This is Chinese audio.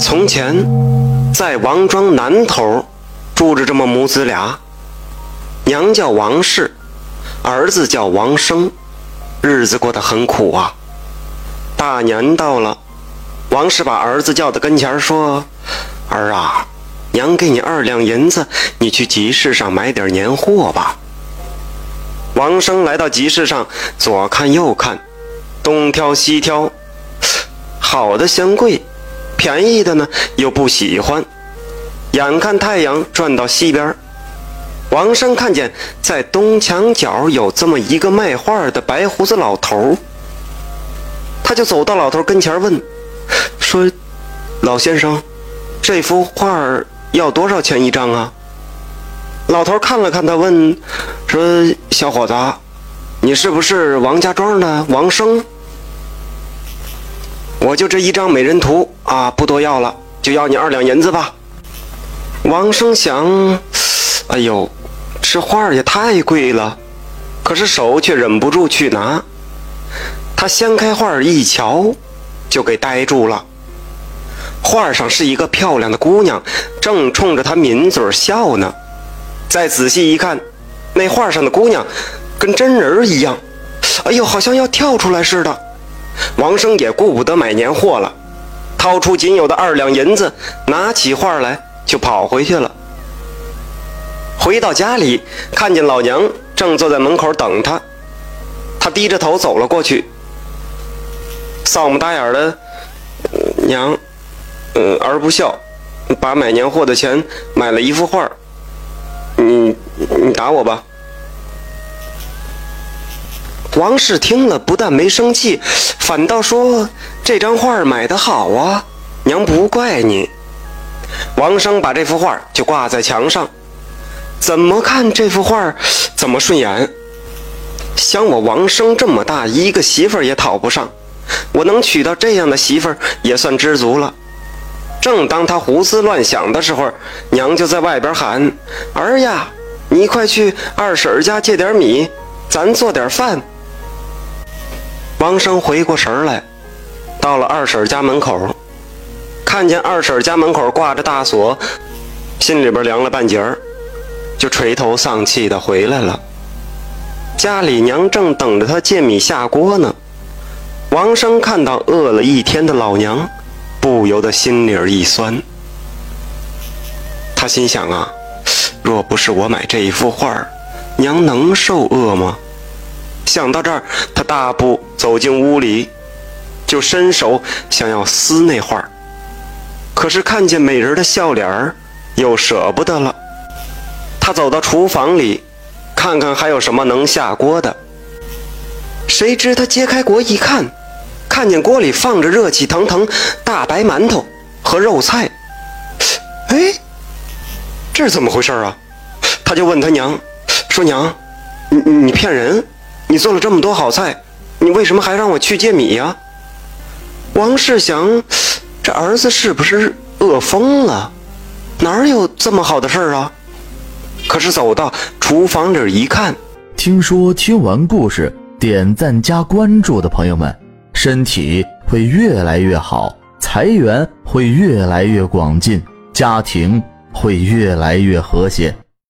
从前，在王庄南头住着这么母子俩，娘叫王氏，儿子叫王生，日子过得很苦啊。大年到了，王氏把儿子叫到跟前说：“儿啊，娘给你二两银子，你去集市上买点年货吧。”王生来到集市上，左看右看，东挑西挑，好的嫌贵。便宜的呢又不喜欢，眼看太阳转到西边，王生看见在东墙角有这么一个卖画的白胡子老头，他就走到老头跟前问：“说，老先生，这幅画要多少钱一张啊？”老头看了看他，问：“说，小伙子，你是不是王家庄的王生？”我就这一张美人图啊，不多要了，就要你二两银子吧。王生想，哎呦，这画也太贵了，可是手却忍不住去拿。他掀开画一瞧，就给呆住了。画上是一个漂亮的姑娘，正冲着他抿嘴笑呢。再仔细一看，那画上的姑娘跟真人一样，哎呦，好像要跳出来似的。王生也顾不得买年货了，掏出仅有的二两银子，拿起画来就跑回去了。回到家里，看见老娘正坐在门口等他，他低着头走了过去，丧不打眼的，娘，嗯，儿不孝，把买年货的钱买了一幅画，你你打我吧。王氏听了，不但没生气，反倒说：“这张画买的好啊，娘不怪你。”王生把这幅画就挂在墙上，怎么看这幅画怎么顺眼。想我王生这么大，一个媳妇儿也讨不上，我能娶到这样的媳妇儿也算知足了。正当他胡思乱想的时候，娘就在外边喊：“儿呀，你快去二婶家借点米，咱做点饭。”王生回过神来，到了二婶家门口，看见二婶家门口挂着大锁，心里边凉了半截儿，就垂头丧气的回来了。家里娘正等着他借米下锅呢。王生看到饿了一天的老娘，不由得心里一酸。他心想啊，若不是我买这一幅画，娘能受饿吗？想到这儿，他大步走进屋里，就伸手想要撕那画可是看见美人的笑脸儿，又舍不得了。他走到厨房里，看看还有什么能下锅的。谁知他揭开锅一看，看见锅里放着热气腾腾大白馒头和肉菜。哎，这是怎么回事啊？他就问他娘，说：“娘，你你骗人！”你做了这么多好菜，你为什么还让我去借米呀？王世祥，这儿子是不是饿疯了？哪有这么好的事儿啊？可是走到厨房里一看，听说听完故事点赞加关注的朋友们，身体会越来越好，财源会越来越广进，家庭会越来越和谐。